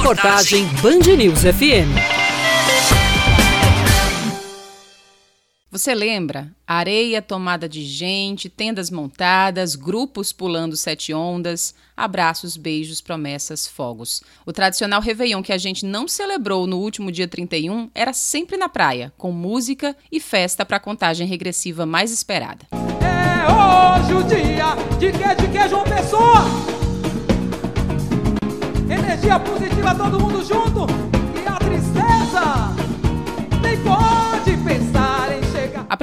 Reportagem Band News FM. Você lembra? Areia tomada de gente, tendas montadas, grupos pulando sete ondas, abraços, beijos, promessas, fogos. O tradicional Réveillon que a gente não celebrou no último dia 31 era sempre na praia, com música e festa para a contagem regressiva mais esperada. É hoje o dia de que Energia positiva, todo mundo junto. E a tristeza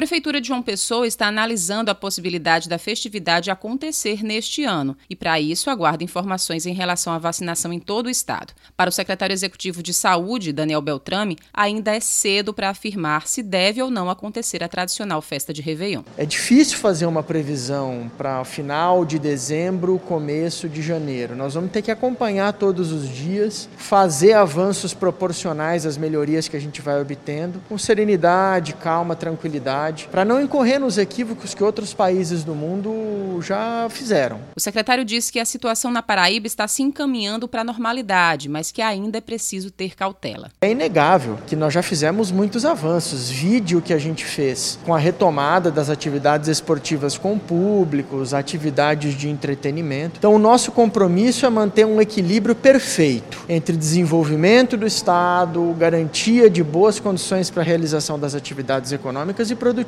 Prefeitura de João Pessoa está analisando a possibilidade da festividade acontecer neste ano e, para isso, aguarda informações em relação à vacinação em todo o estado. Para o secretário executivo de Saúde, Daniel Beltrame, ainda é cedo para afirmar se deve ou não acontecer a tradicional festa de Réveillon. É difícil fazer uma previsão para final de dezembro, começo de janeiro. Nós vamos ter que acompanhar todos os dias, fazer avanços proporcionais às melhorias que a gente vai obtendo, com serenidade, calma, tranquilidade para não incorrer nos equívocos que outros países do mundo já fizeram. O secretário disse que a situação na Paraíba está se encaminhando para a normalidade, mas que ainda é preciso ter cautela. É inegável que nós já fizemos muitos avanços. Vídeo que a gente fez com a retomada das atividades esportivas com públicos, atividades de entretenimento. Então, o nosso compromisso é manter um equilíbrio perfeito entre desenvolvimento do Estado, garantia de boas condições para a realização das atividades econômicas e produtivas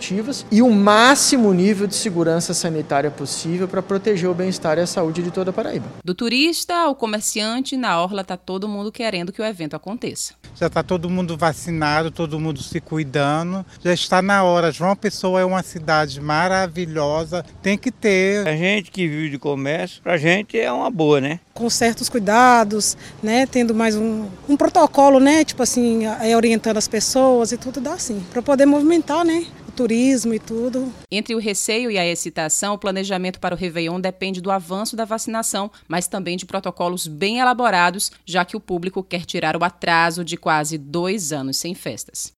e o máximo nível de segurança sanitária possível para proteger o bem-estar e a saúde de toda a Paraíba. Do turista ao comerciante, na orla está todo mundo querendo que o evento aconteça. Já está todo mundo vacinado, todo mundo se cuidando. Já está na hora. João Pessoa é uma cidade maravilhosa, tem que ter. A gente que vive de comércio, para a gente é uma boa, né? Com certos cuidados, né? Tendo mais um, um protocolo, né? Tipo assim, orientando as pessoas e tudo dá assim. Para poder movimentar, né? Turismo e tudo. Entre o receio e a excitação, o planejamento para o Réveillon depende do avanço da vacinação, mas também de protocolos bem elaborados, já que o público quer tirar o atraso de quase dois anos sem festas.